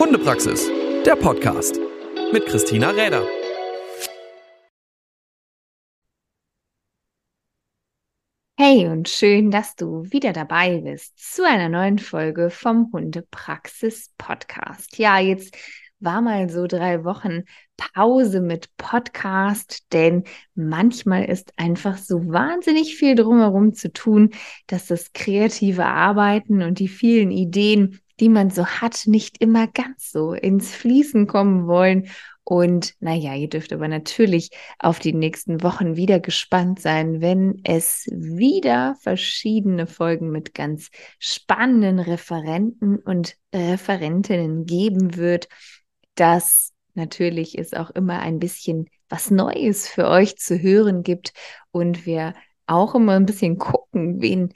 Hundepraxis, der Podcast mit Christina Räder. Hey und schön, dass du wieder dabei bist zu einer neuen Folge vom Hundepraxis Podcast. Ja, jetzt war mal so drei Wochen Pause mit Podcast, denn manchmal ist einfach so wahnsinnig viel drumherum zu tun, dass das kreative Arbeiten und die vielen Ideen, die man so hat, nicht immer ganz so ins Fließen kommen wollen. Und naja, ihr dürft aber natürlich auf die nächsten Wochen wieder gespannt sein, wenn es wieder verschiedene Folgen mit ganz spannenden Referenten und Referentinnen geben wird dass natürlich es auch immer ein bisschen was Neues für euch zu hören gibt und wir auch immer ein bisschen gucken, wen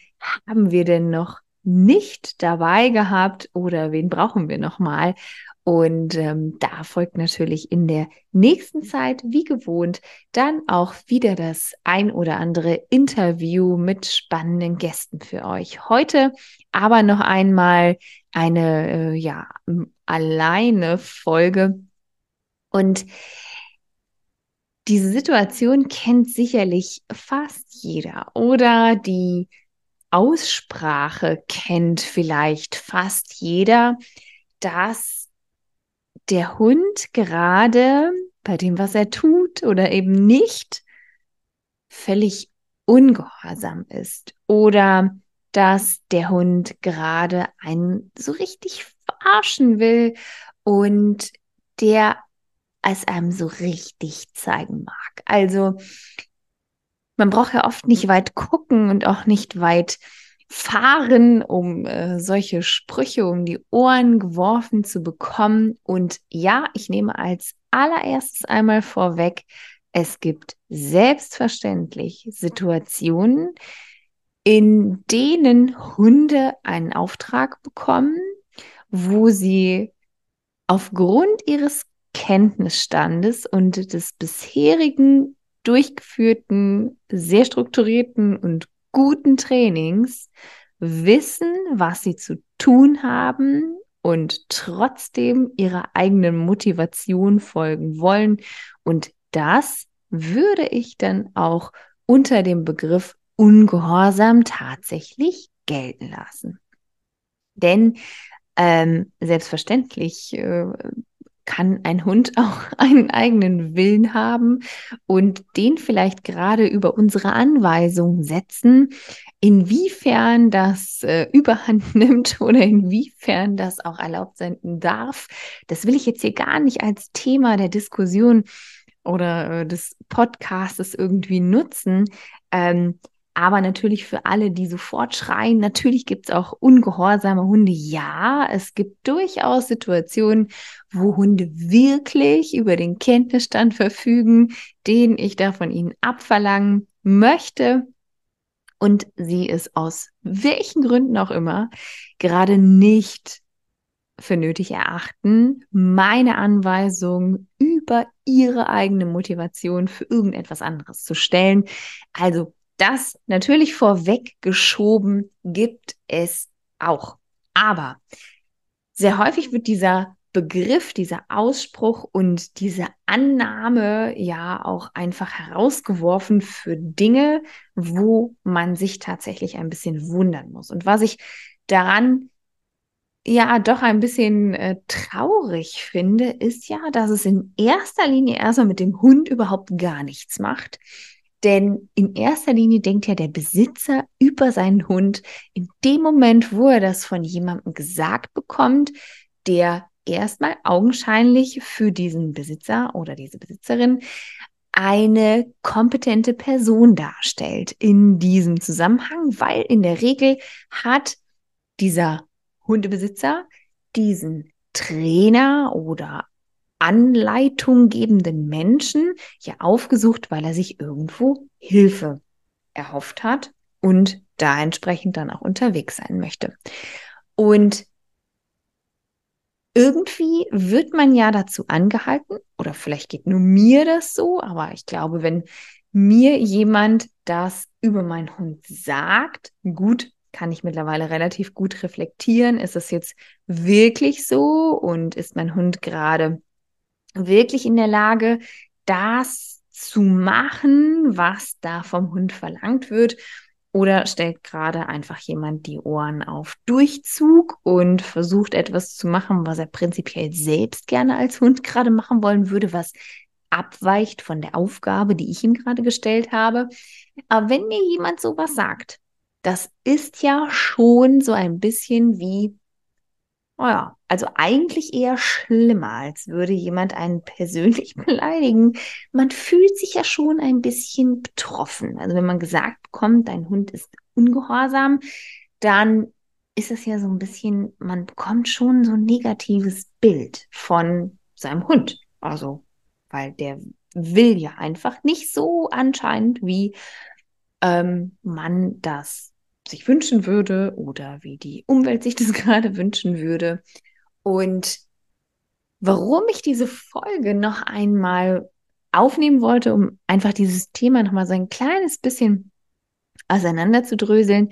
haben wir denn noch nicht dabei gehabt oder wen brauchen wir noch mal. Und ähm, da folgt natürlich in der nächsten Zeit, wie gewohnt, dann auch wieder das ein oder andere Interview mit spannenden Gästen für euch. Heute aber noch einmal eine äh, ja alleine Folge und diese Situation kennt sicherlich fast jeder oder die Aussprache kennt vielleicht fast jeder, dass der Hund gerade bei dem, was er tut oder eben nicht, völlig ungehorsam ist oder dass der Hund gerade einen so richtig verarschen will und der es einem so richtig zeigen mag. Also man braucht ja oft nicht weit gucken und auch nicht weit fahren, um äh, solche Sprüche um die Ohren geworfen zu bekommen. Und ja, ich nehme als allererstes einmal vorweg, es gibt selbstverständlich Situationen, in denen Hunde einen Auftrag bekommen, wo sie aufgrund ihres Kenntnisstandes und des bisherigen durchgeführten, sehr strukturierten und guten Trainings wissen, was sie zu tun haben und trotzdem ihrer eigenen Motivation folgen wollen. Und das würde ich dann auch unter dem Begriff Ungehorsam tatsächlich gelten lassen. Denn ähm, selbstverständlich äh, kann ein Hund auch einen eigenen Willen haben und den vielleicht gerade über unsere Anweisung setzen. Inwiefern das äh, überhand nimmt oder inwiefern das auch erlaubt sein darf, das will ich jetzt hier gar nicht als Thema der Diskussion oder äh, des Podcastes irgendwie nutzen. Ähm, aber natürlich für alle, die sofort schreien, natürlich gibt es auch ungehorsame Hunde. Ja, es gibt durchaus Situationen, wo Hunde wirklich über den Kenntnisstand verfügen, den ich da von ihnen abverlangen möchte und sie es aus welchen Gründen auch immer gerade nicht für nötig erachten, meine Anweisung über ihre eigene Motivation für irgendetwas anderes zu stellen. Also das natürlich vorweggeschoben gibt es auch. Aber sehr häufig wird dieser Begriff, dieser Ausspruch und diese Annahme ja auch einfach herausgeworfen für Dinge, wo man sich tatsächlich ein bisschen wundern muss. Und was ich daran ja doch ein bisschen äh, traurig finde, ist ja, dass es in erster Linie erstmal mit dem Hund überhaupt gar nichts macht. Denn in erster Linie denkt ja der Besitzer über seinen Hund. In dem Moment, wo er das von jemandem gesagt bekommt, der erstmal augenscheinlich für diesen Besitzer oder diese Besitzerin eine kompetente Person darstellt in diesem Zusammenhang, weil in der Regel hat dieser Hundebesitzer diesen Trainer oder Anleitung gebenden Menschen ja aufgesucht, weil er sich irgendwo Hilfe erhofft hat und da entsprechend dann auch unterwegs sein möchte. Und irgendwie wird man ja dazu angehalten, oder vielleicht geht nur mir das so, aber ich glaube, wenn mir jemand das über meinen Hund sagt, gut, kann ich mittlerweile relativ gut reflektieren. Ist es jetzt wirklich so und ist mein Hund gerade wirklich in der Lage, das zu machen, was da vom Hund verlangt wird? Oder stellt gerade einfach jemand die Ohren auf Durchzug und versucht etwas zu machen, was er prinzipiell selbst gerne als Hund gerade machen wollen würde, was abweicht von der Aufgabe, die ich ihm gerade gestellt habe. Aber wenn mir jemand sowas sagt, das ist ja schon so ein bisschen wie, oh ja, also eigentlich eher schlimmer, als würde jemand einen persönlich beleidigen. Man fühlt sich ja schon ein bisschen betroffen. Also wenn man gesagt bekommt, dein Hund ist ungehorsam, dann ist es ja so ein bisschen, man bekommt schon so ein negatives Bild von seinem Hund. Also, weil der will ja einfach nicht so anscheinend, wie ähm, man das sich wünschen würde oder wie die Umwelt sich das gerade wünschen würde. Und warum ich diese Folge noch einmal aufnehmen wollte, um einfach dieses Thema noch mal so ein kleines bisschen auseinanderzudröseln,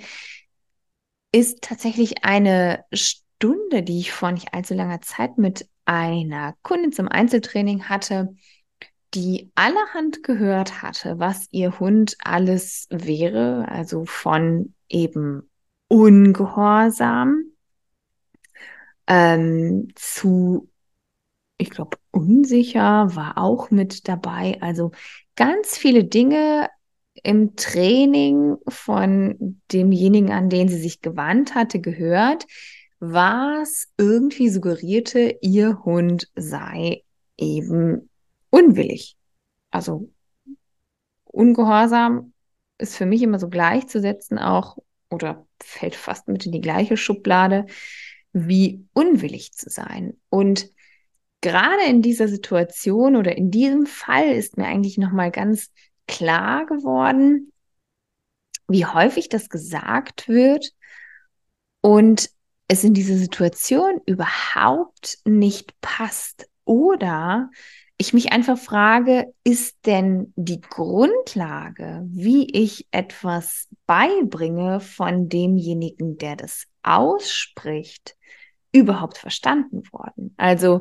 ist tatsächlich eine Stunde, die ich vor nicht allzu langer Zeit mit einer Kundin zum Einzeltraining hatte, die allerhand gehört hatte, was ihr Hund alles wäre, also von eben ungehorsam ähm, zu, ich glaube, unsicher war auch mit dabei. Also ganz viele Dinge im Training von demjenigen, an den sie sich gewandt hatte, gehört, was irgendwie suggerierte, ihr Hund sei eben unwillig. Also ungehorsam ist für mich immer so gleichzusetzen auch oder fällt fast mit in die gleiche Schublade wie unwillig zu sein. Und gerade in dieser Situation oder in diesem Fall ist mir eigentlich noch mal ganz klar geworden, wie häufig das gesagt wird und es in dieser Situation überhaupt nicht passt oder ich mich einfach frage, ist denn die Grundlage, wie ich etwas beibringe von demjenigen, der das ausspricht, überhaupt verstanden worden? Also,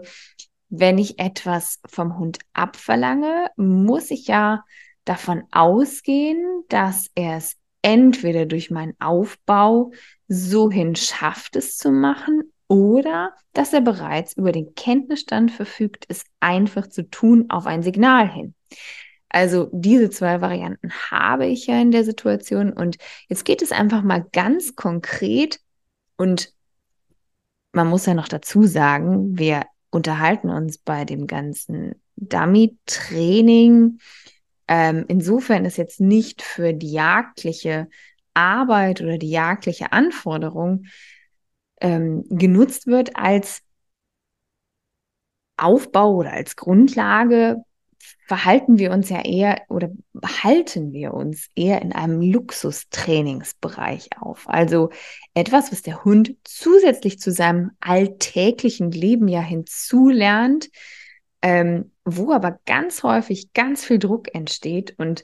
wenn ich etwas vom Hund abverlange, muss ich ja davon ausgehen, dass er es entweder durch meinen Aufbau so hin schafft, es zu machen oder dass er bereits über den Kenntnisstand verfügt, es einfach zu tun auf ein Signal hin. Also diese zwei Varianten habe ich ja in der Situation und jetzt geht es einfach mal ganz konkret und man muss ja noch dazu sagen, wir unterhalten uns bei dem ganzen Dummy-Training. Ähm, insofern ist jetzt nicht für die jagdliche Arbeit oder die jagdliche Anforderung ähm, genutzt wird als Aufbau oder als Grundlage, verhalten wir uns ja eher oder halten wir uns eher in einem Luxustrainingsbereich auf. Also etwas, was der Hund zusätzlich zu seinem alltäglichen Leben ja hinzulernt, ähm, wo aber ganz häufig ganz viel Druck entsteht und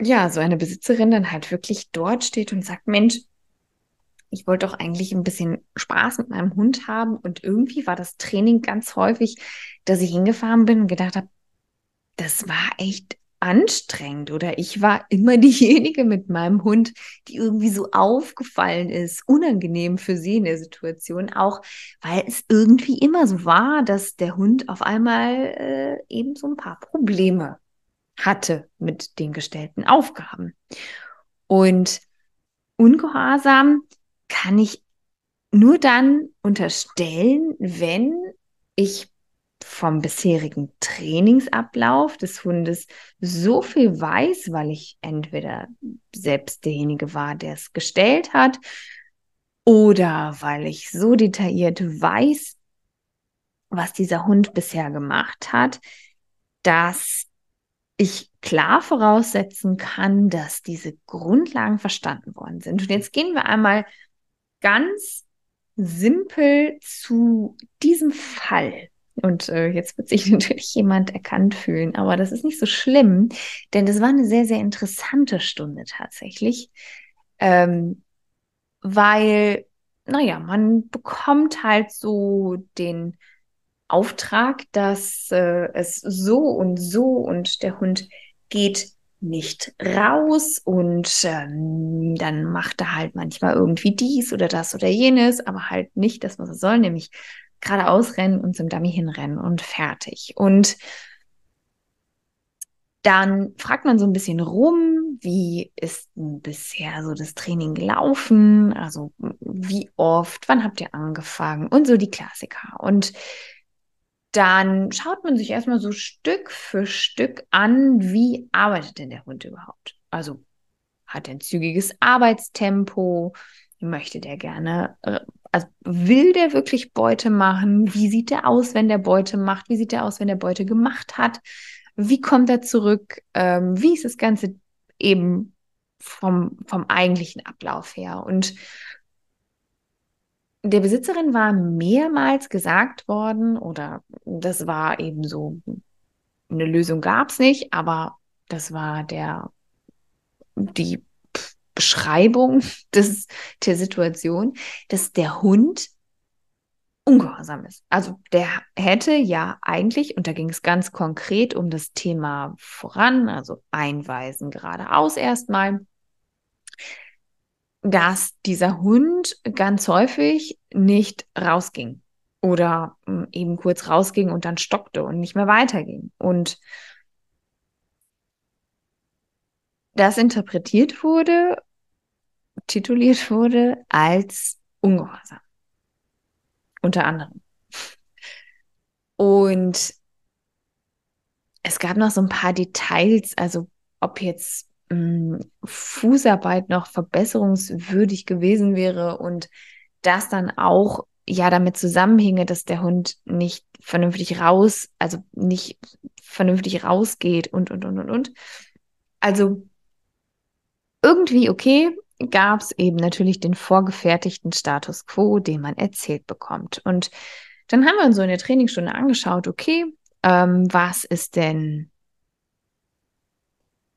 ja, so eine Besitzerin dann halt wirklich dort steht und sagt, Mensch, ich wollte doch eigentlich ein bisschen Spaß mit meinem Hund haben und irgendwie war das Training ganz häufig, dass ich hingefahren bin und gedacht habe, das war echt anstrengend oder ich war immer diejenige mit meinem Hund, die irgendwie so aufgefallen ist, unangenehm für sie in der Situation, auch weil es irgendwie immer so war, dass der Hund auf einmal äh, eben so ein paar Probleme hatte mit den gestellten Aufgaben. Und ungehorsam kann ich nur dann unterstellen, wenn ich vom bisherigen Trainingsablauf des Hundes so viel weiß, weil ich entweder selbst derjenige war, der es gestellt hat, oder weil ich so detailliert weiß, was dieser Hund bisher gemacht hat, dass ich klar voraussetzen kann, dass diese Grundlagen verstanden worden sind. Und jetzt gehen wir einmal ganz simpel zu diesem Fall. Und äh, jetzt wird sich natürlich jemand erkannt fühlen, aber das ist nicht so schlimm, denn das war eine sehr, sehr interessante Stunde tatsächlich. Ähm, weil, naja, man bekommt halt so den Auftrag, dass äh, es so und so und der Hund geht nicht raus und ähm, dann macht er halt manchmal irgendwie dies oder das oder jenes, aber halt nicht das, was er soll, nämlich geradeaus rennen und zum Dummy hinrennen und fertig. Und dann fragt man so ein bisschen rum, wie ist bisher so das Training gelaufen? Also wie oft, wann habt ihr angefangen? Und so die Klassiker. Und dann schaut man sich erstmal so Stück für Stück an, wie arbeitet denn der Hund überhaupt? Also hat er ein zügiges Arbeitstempo? Möchte der gerne, äh, also will der wirklich Beute machen? Wie sieht der aus, wenn der Beute macht? Wie sieht der aus, wenn der Beute gemacht hat? Wie kommt er zurück? Ähm, wie ist das Ganze eben vom, vom eigentlichen Ablauf her? Und der Besitzerin war mehrmals gesagt worden, oder das war eben so, eine Lösung gab es nicht, aber das war der, die Beschreibung des, der Situation, dass der Hund ungehorsam ist. Also der hätte ja eigentlich, und da ging es ganz konkret um das Thema voran, also einweisen geradeaus erstmal, dass dieser Hund ganz häufig nicht rausging oder hm, eben kurz rausging und dann stockte und nicht mehr weiterging. Und das interpretiert wurde, tituliert wurde als ungehorsam unter anderem. Und es gab noch so ein paar Details, also ob jetzt hm, Fußarbeit noch verbesserungswürdig gewesen wäre und das dann auch ja damit zusammenhinge, dass der Hund nicht vernünftig raus, also nicht vernünftig rausgeht und und und und und. Also irgendwie okay, gab es eben natürlich den vorgefertigten Status quo, den man erzählt bekommt. Und dann haben wir uns so in der Trainingsstunde angeschaut, okay, ähm, was ist denn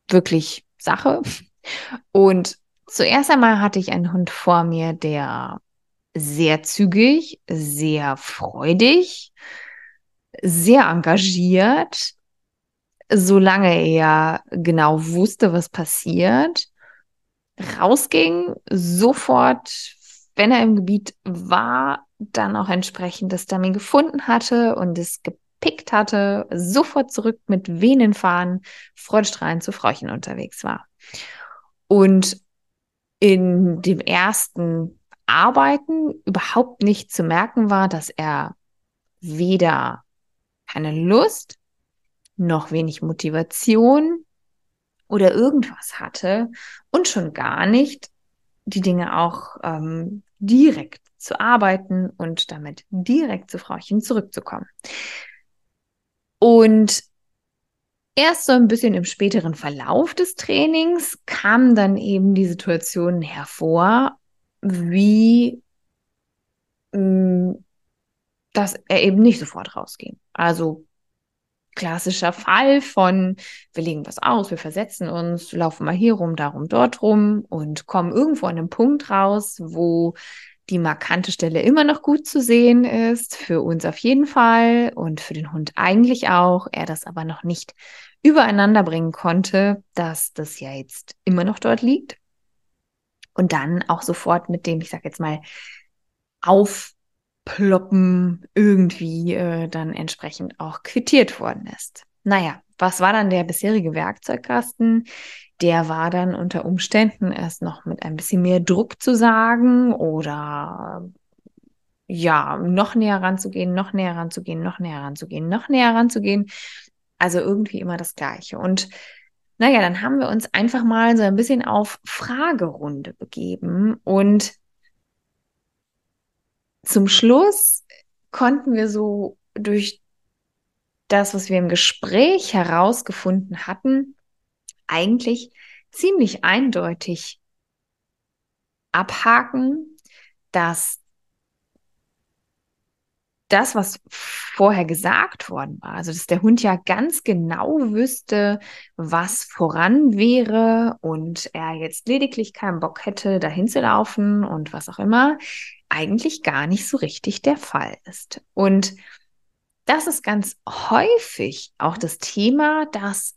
wirklich Sache? Und zuerst einmal hatte ich einen Hund vor mir, der sehr zügig, sehr freudig, sehr engagiert, solange er genau wusste, was passiert, rausging, sofort, wenn er im Gebiet war, dann auch entsprechend das Dummy gefunden hatte und es gepickt hatte, sofort zurück mit Venen fahren, freudestrahlend zu Frauchen unterwegs war. Und in dem ersten Arbeiten überhaupt nicht zu merken war, dass er weder keine Lust noch wenig Motivation oder irgendwas hatte und schon gar nicht die Dinge auch ähm, direkt zu arbeiten und damit direkt zu Frauchen zurückzukommen. Und erst so ein bisschen im späteren Verlauf des Trainings kam dann eben die Situation hervor, wie mh, mm, dass er eben nicht sofort rausging. Also klassischer Fall von, wir legen was aus, wir versetzen uns, laufen mal hier rum, darum, dort rum und kommen irgendwo an einem Punkt raus, wo die markante Stelle immer noch gut zu sehen ist, für uns auf jeden Fall und für den Hund eigentlich auch, er das aber noch nicht übereinander bringen konnte, dass das ja jetzt immer noch dort liegt. Und dann auch sofort mit dem, ich sag jetzt mal, auf Ploppen irgendwie äh, dann entsprechend auch quittiert worden ist. Naja, was war dann der bisherige Werkzeugkasten? Der war dann unter Umständen erst noch mit ein bisschen mehr Druck zu sagen oder ja, noch näher ranzugehen, noch näher ranzugehen, noch näher ranzugehen, noch näher ranzugehen. Also irgendwie immer das Gleiche. Und naja, dann haben wir uns einfach mal so ein bisschen auf Fragerunde begeben und zum Schluss konnten wir so durch das, was wir im Gespräch herausgefunden hatten, eigentlich ziemlich eindeutig abhaken, dass das, was vorher gesagt worden war, also dass der Hund ja ganz genau wüsste, was voran wäre und er jetzt lediglich keinen Bock hätte, dahin zu laufen und was auch immer, eigentlich gar nicht so richtig der Fall ist. Und das ist ganz häufig auch das Thema, dass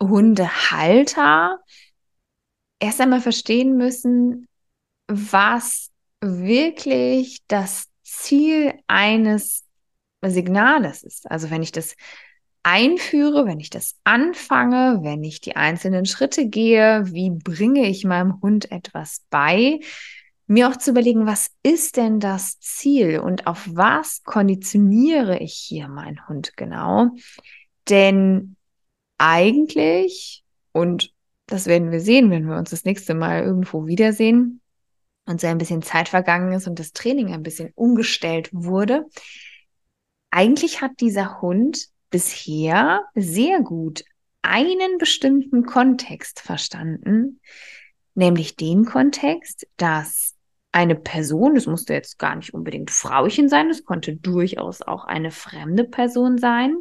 Hundehalter erst einmal verstehen müssen, was wirklich das Ziel eines Signales ist. Also wenn ich das einführe, wenn ich das anfange, wenn ich die einzelnen Schritte gehe, wie bringe ich meinem Hund etwas bei, mir auch zu überlegen, was ist denn das Ziel und auf was konditioniere ich hier meinen Hund genau? Denn eigentlich, und das werden wir sehen, wenn wir uns das nächste Mal irgendwo wiedersehen, und so ein bisschen Zeit vergangen ist und das Training ein bisschen umgestellt wurde. Eigentlich hat dieser Hund bisher sehr gut einen bestimmten Kontext verstanden, nämlich den Kontext, dass eine Person, das musste jetzt gar nicht unbedingt Frauchen sein, es konnte durchaus auch eine fremde Person sein,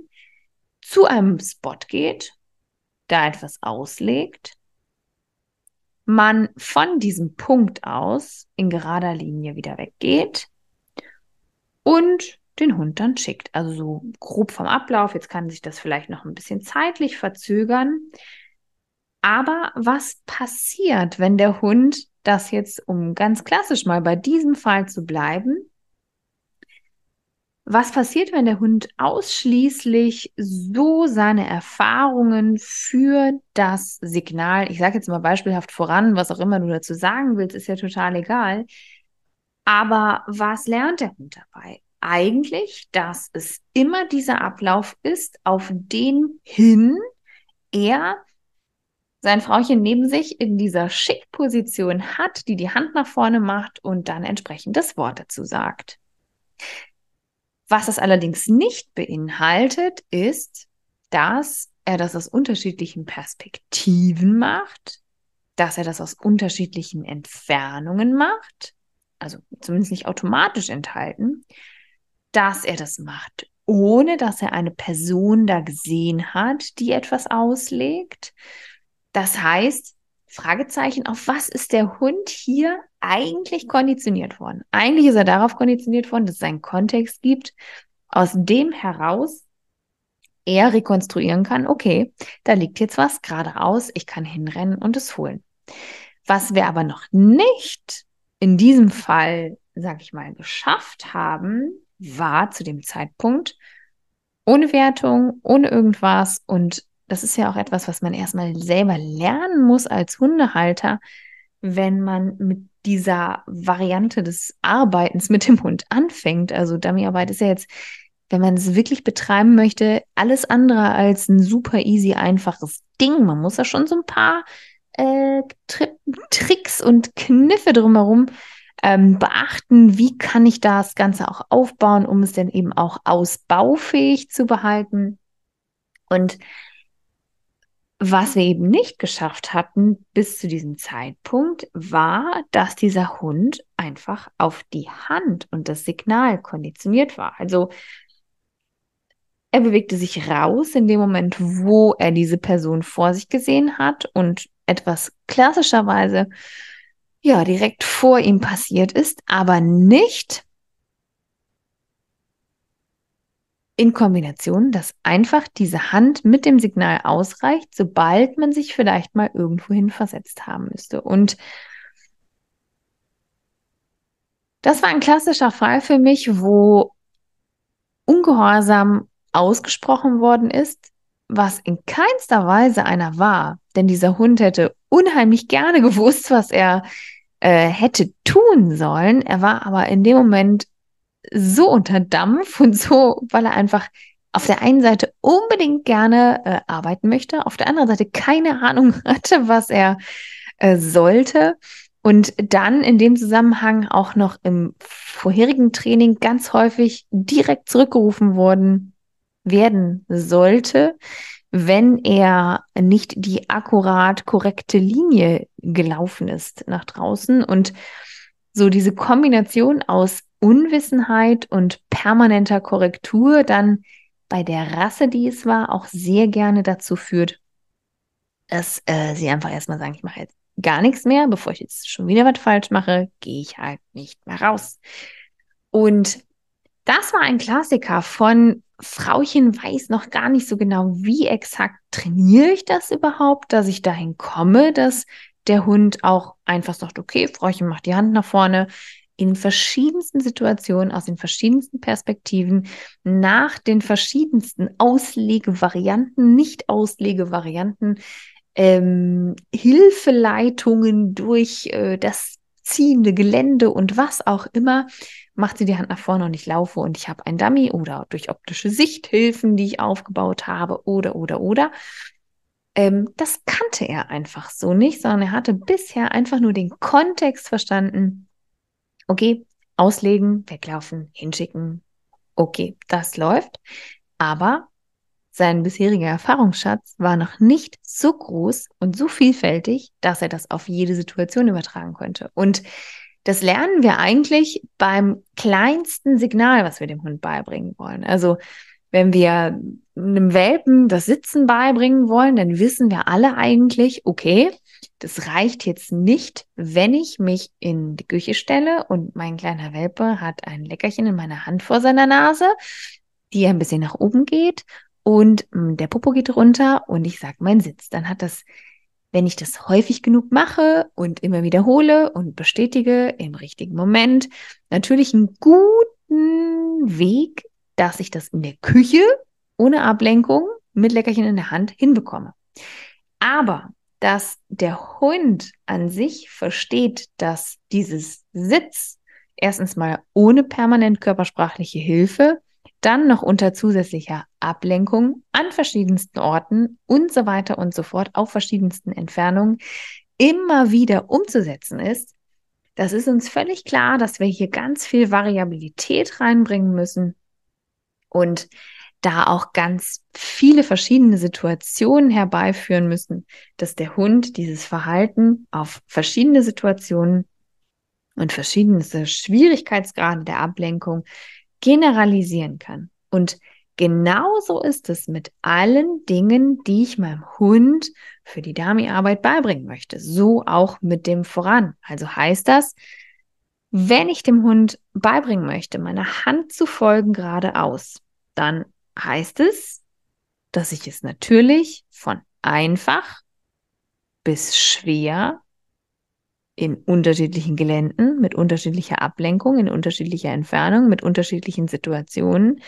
zu einem Spot geht, da etwas auslegt man von diesem Punkt aus in gerader Linie wieder weggeht und den Hund dann schickt. Also so grob vom Ablauf. Jetzt kann sich das vielleicht noch ein bisschen zeitlich verzögern. Aber was passiert, wenn der Hund das jetzt, um ganz klassisch mal bei diesem Fall zu bleiben, was passiert, wenn der Hund ausschließlich so seine Erfahrungen für das Signal, ich sage jetzt mal beispielhaft voran, was auch immer du dazu sagen willst, ist ja total egal. Aber was lernt der Hund dabei? Eigentlich, dass es immer dieser Ablauf ist, auf den hin er sein Frauchen neben sich in dieser Schickposition hat, die die Hand nach vorne macht und dann entsprechend das Wort dazu sagt. Was es allerdings nicht beinhaltet, ist, dass er das aus unterschiedlichen Perspektiven macht, dass er das aus unterschiedlichen Entfernungen macht, also zumindest nicht automatisch enthalten, dass er das macht, ohne dass er eine Person da gesehen hat, die etwas auslegt. Das heißt, Fragezeichen, auf was ist der Hund hier eigentlich konditioniert worden? Eigentlich ist er darauf konditioniert worden, dass es einen Kontext gibt, aus dem heraus er rekonstruieren kann, okay, da liegt jetzt was geradeaus, ich kann hinrennen und es holen. Was wir aber noch nicht in diesem Fall, sag ich mal, geschafft haben, war zu dem Zeitpunkt ohne Wertung, ohne irgendwas und das ist ja auch etwas, was man erstmal selber lernen muss als Hundehalter, wenn man mit dieser Variante des Arbeitens mit dem Hund anfängt. Also Dummyarbeit ist ja jetzt, wenn man es wirklich betreiben möchte, alles andere als ein super easy, einfaches Ding. Man muss ja schon so ein paar äh, Tri Tricks und Kniffe drumherum ähm, beachten. Wie kann ich das Ganze auch aufbauen, um es denn eben auch ausbaufähig zu behalten? Und was wir eben nicht geschafft hatten bis zu diesem Zeitpunkt, war, dass dieser Hund einfach auf die Hand und das Signal konditioniert war. Also er bewegte sich raus in dem Moment, wo er diese Person vor sich gesehen hat und etwas klassischerweise ja direkt vor ihm passiert ist, aber nicht in Kombination, dass einfach diese Hand mit dem Signal ausreicht, sobald man sich vielleicht mal irgendwohin versetzt haben müsste. Und das war ein klassischer Fall für mich, wo Ungehorsam ausgesprochen worden ist, was in keinster Weise einer war. Denn dieser Hund hätte unheimlich gerne gewusst, was er äh, hätte tun sollen. Er war aber in dem Moment so unter Dampf und so, weil er einfach auf der einen Seite unbedingt gerne äh, arbeiten möchte, auf der anderen Seite keine Ahnung hatte, was er äh, sollte. Und dann in dem Zusammenhang auch noch im vorherigen Training ganz häufig direkt zurückgerufen worden werden sollte, wenn er nicht die akkurat korrekte Linie gelaufen ist nach draußen. Und so diese Kombination aus Unwissenheit und permanenter Korrektur dann bei der Rasse, die es war, auch sehr gerne dazu führt, dass äh, sie einfach erstmal sagen, ich mache jetzt gar nichts mehr, bevor ich jetzt schon wieder was falsch mache, gehe ich halt nicht mehr raus. Und das war ein Klassiker von Frauchen weiß noch gar nicht so genau, wie exakt trainiere ich das überhaupt, dass ich dahin komme, dass der Hund auch einfach sagt, okay, Frauchen macht die Hand nach vorne, in verschiedensten Situationen, aus den verschiedensten Perspektiven, nach den verschiedensten Auslegevarianten, Nicht-Auslegevarianten, ähm, Hilfeleitungen durch äh, das ziehende Gelände und was auch immer, macht sie die Hand nach vorne und ich laufe und ich habe ein Dummy oder durch optische Sichthilfen, die ich aufgebaut habe oder, oder, oder. Ähm, das kannte er einfach so nicht, sondern er hatte bisher einfach nur den Kontext verstanden. Okay, auslegen, weglaufen, hinschicken. Okay, das läuft. Aber sein bisheriger Erfahrungsschatz war noch nicht so groß und so vielfältig, dass er das auf jede Situation übertragen könnte. Und das lernen wir eigentlich beim kleinsten Signal, was wir dem Hund beibringen wollen. Also wenn wir einem Welpen das Sitzen beibringen wollen, dann wissen wir alle eigentlich, okay, das reicht jetzt nicht, wenn ich mich in die Küche stelle und mein kleiner Welpe hat ein Leckerchen in meiner Hand vor seiner Nase, die ein bisschen nach oben geht und hm, der Popo geht runter und ich sage meinen Sitz. Dann hat das, wenn ich das häufig genug mache und immer wiederhole und bestätige im richtigen Moment, natürlich einen guten Weg, dass ich das in der Küche ohne Ablenkung mit Leckerchen in der Hand hinbekomme. Aber dass der Hund an sich versteht, dass dieses Sitz erstens mal ohne permanent körpersprachliche Hilfe dann noch unter zusätzlicher Ablenkung an verschiedensten Orten und so weiter und so fort auf verschiedensten Entfernungen immer wieder umzusetzen ist, das ist uns völlig klar, dass wir hier ganz viel Variabilität reinbringen müssen. Und da auch ganz viele verschiedene Situationen herbeiführen müssen, dass der Hund dieses Verhalten auf verschiedene Situationen und verschiedene Schwierigkeitsgrade der Ablenkung generalisieren kann. Und genauso ist es mit allen Dingen, die ich meinem Hund für die Dami-Arbeit beibringen möchte. So auch mit dem Voran. Also heißt das, wenn ich dem Hund beibringen möchte, meiner Hand zu folgen geradeaus, dann heißt es, dass ich es natürlich von einfach bis schwer in unterschiedlichen Geländen, mit unterschiedlicher Ablenkung, in unterschiedlicher Entfernung, mit unterschiedlichen Situationen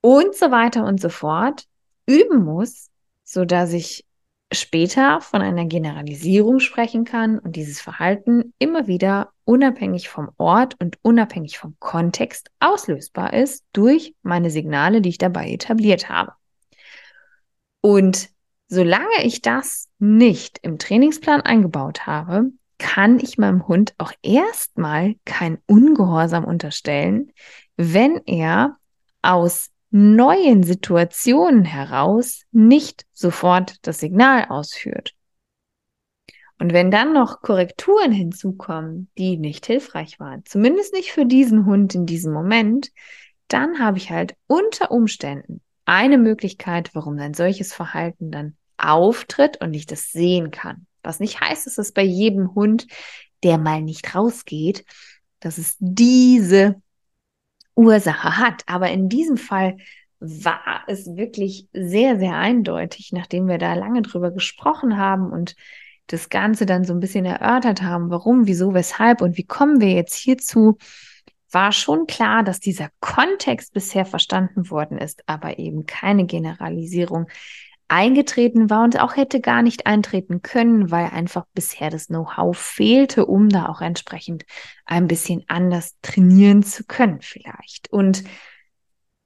und so weiter und so fort üben muss, so dass ich später von einer Generalisierung sprechen kann und dieses Verhalten immer wieder unabhängig vom Ort und unabhängig vom Kontext auslösbar ist durch meine Signale, die ich dabei etabliert habe. Und Solange ich das nicht im Trainingsplan eingebaut habe, kann ich meinem Hund auch erstmal kein Ungehorsam unterstellen, wenn er aus neuen Situationen heraus nicht sofort das Signal ausführt. Und wenn dann noch Korrekturen hinzukommen, die nicht hilfreich waren, zumindest nicht für diesen Hund in diesem Moment, dann habe ich halt unter Umständen eine Möglichkeit, warum ein solches Verhalten dann auftritt und ich das sehen kann. Was nicht heißt, dass es bei jedem Hund, der mal nicht rausgeht, dass es diese Ursache hat. Aber in diesem Fall war es wirklich sehr, sehr eindeutig, nachdem wir da lange drüber gesprochen haben und das Ganze dann so ein bisschen erörtert haben, warum, wieso, weshalb und wie kommen wir jetzt hierzu, war schon klar, dass dieser Kontext bisher verstanden worden ist, aber eben keine Generalisierung eingetreten war und auch hätte gar nicht eintreten können, weil einfach bisher das Know-how fehlte, um da auch entsprechend ein bisschen anders trainieren zu können vielleicht. Und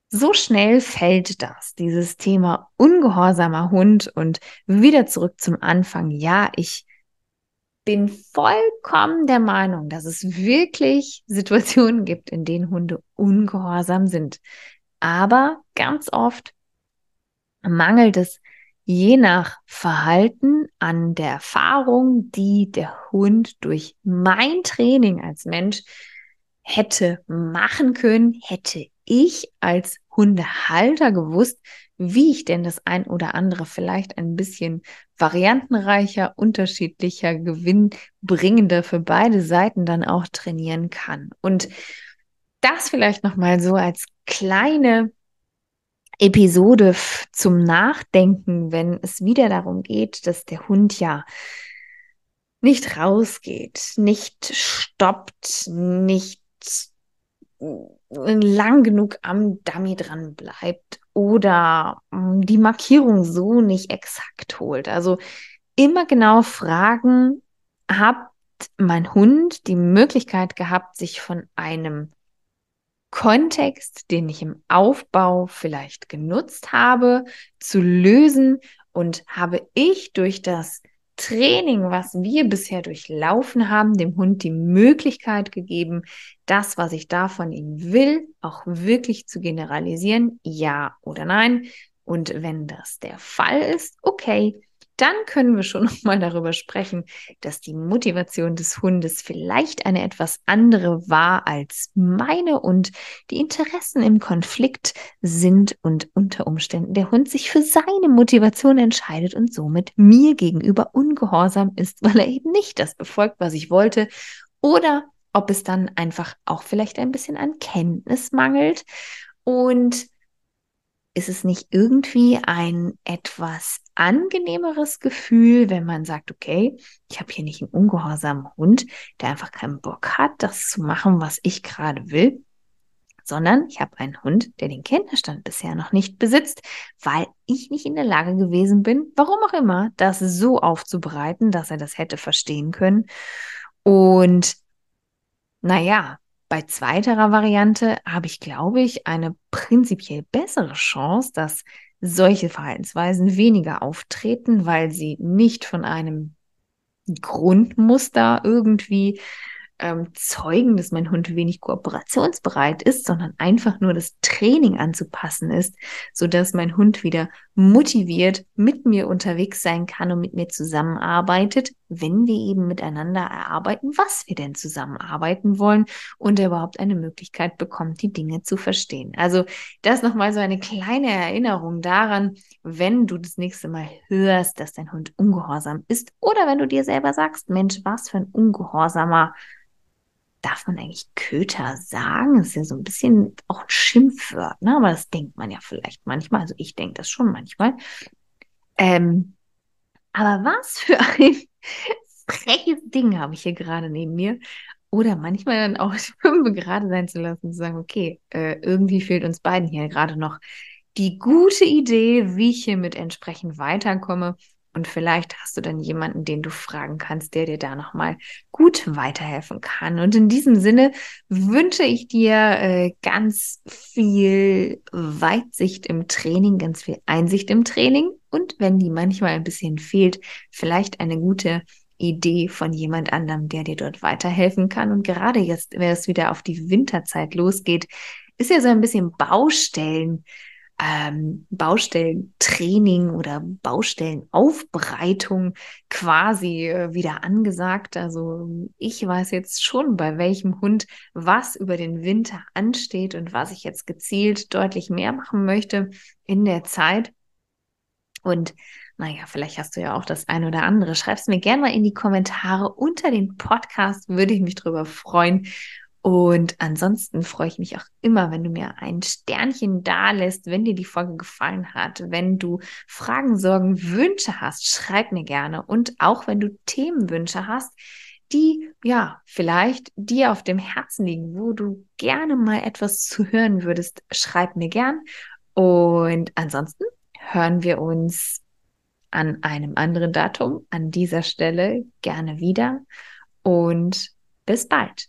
so schnell fällt das, dieses Thema ungehorsamer Hund und wieder zurück zum Anfang. Ja, ich bin vollkommen der Meinung, dass es wirklich Situationen gibt, in denen Hunde ungehorsam sind. Aber ganz oft mangelt es je nach Verhalten an der Erfahrung, die der Hund durch mein Training als Mensch hätte machen können, hätte ich als Hundehalter gewusst, wie ich denn das ein oder andere vielleicht ein bisschen variantenreicher, unterschiedlicher, gewinnbringender für beide Seiten dann auch trainieren kann. Und das vielleicht nochmal so als kleine Episode zum Nachdenken, wenn es wieder darum geht, dass der Hund ja nicht rausgeht, nicht stoppt, nicht lang genug am Dummy dran bleibt oder hm, die Markierung so nicht exakt holt. Also immer genau fragen, hat mein Hund die Möglichkeit gehabt, sich von einem Kontext, den ich im Aufbau vielleicht genutzt habe, zu lösen und habe ich durch das Training, was wir bisher durchlaufen haben, dem Hund die Möglichkeit gegeben, das, was ich da von ihm will, auch wirklich zu generalisieren, ja oder nein. Und wenn das der Fall ist, okay, dann können wir schon mal darüber sprechen, dass die Motivation des Hundes vielleicht eine etwas andere war als meine und die Interessen im Konflikt sind und unter Umständen der Hund sich für seine Motivation entscheidet und somit mir gegenüber ungehorsam ist, weil er eben nicht das befolgt, was ich wollte oder ob es dann einfach auch vielleicht ein bisschen an Kenntnis mangelt. Und ist es nicht irgendwie ein etwas angenehmeres Gefühl, wenn man sagt, okay, ich habe hier nicht einen ungehorsamen Hund, der einfach keinen Bock hat, das zu machen, was ich gerade will, sondern ich habe einen Hund, der den Kenntnisstand bisher noch nicht besitzt, weil ich nicht in der Lage gewesen bin, warum auch immer, das so aufzubereiten, dass er das hätte verstehen können. Und naja, bei zweiterer Variante habe ich, glaube ich, eine prinzipiell bessere Chance, dass solche Verhaltensweisen weniger auftreten, weil sie nicht von einem Grundmuster irgendwie ähm, zeugen, dass mein Hund wenig kooperationsbereit ist, sondern einfach nur das Training anzupassen ist, so dass mein Hund wieder motiviert mit mir unterwegs sein kann und mit mir zusammenarbeitet, wenn wir eben miteinander erarbeiten, was wir denn zusammenarbeiten wollen und er überhaupt eine Möglichkeit bekommt, die Dinge zu verstehen. Also das nochmal so eine kleine Erinnerung daran, wenn du das nächste Mal hörst, dass dein Hund ungehorsam ist oder wenn du dir selber sagst, Mensch, was für ein ungehorsamer darf man eigentlich Köter sagen? Das ist ja so ein bisschen auch ein Schimpfwort, ne? Aber das denkt man ja vielleicht manchmal. Also ich denke das schon manchmal. Ähm, aber was für ein freches Ding habe ich hier gerade neben mir. Oder manchmal dann auch fünf gerade sein zu lassen, zu sagen, okay, äh, irgendwie fehlt uns beiden hier gerade noch die gute Idee, wie ich hiermit entsprechend weiterkomme. Und vielleicht hast du dann jemanden, den du fragen kannst, der dir da nochmal gut weiterhelfen kann. Und in diesem Sinne wünsche ich dir äh, ganz viel Weitsicht im Training, ganz viel Einsicht im Training. Und wenn die manchmal ein bisschen fehlt, vielleicht eine gute Idee von jemand anderem, der dir dort weiterhelfen kann. Und gerade jetzt, wenn es wieder auf die Winterzeit losgeht, ist ja so ein bisschen Baustellen ähm, Baustellentraining oder Baustellenaufbereitung quasi äh, wieder angesagt. Also ich weiß jetzt schon, bei welchem Hund was über den Winter ansteht und was ich jetzt gezielt deutlich mehr machen möchte in der Zeit. Und naja, vielleicht hast du ja auch das eine oder andere. Schreib es mir gerne mal in die Kommentare unter den Podcast, würde ich mich drüber freuen. Und ansonsten freue ich mich auch immer, wenn du mir ein Sternchen da lässt, wenn dir die Folge gefallen hat. Wenn du Fragen, Sorgen, Wünsche hast, schreib mir gerne. Und auch wenn du Themenwünsche hast, die ja vielleicht dir auf dem Herzen liegen, wo du gerne mal etwas zu hören würdest, schreib mir gern. Und ansonsten hören wir uns an einem anderen Datum an dieser Stelle gerne wieder. Und bis bald.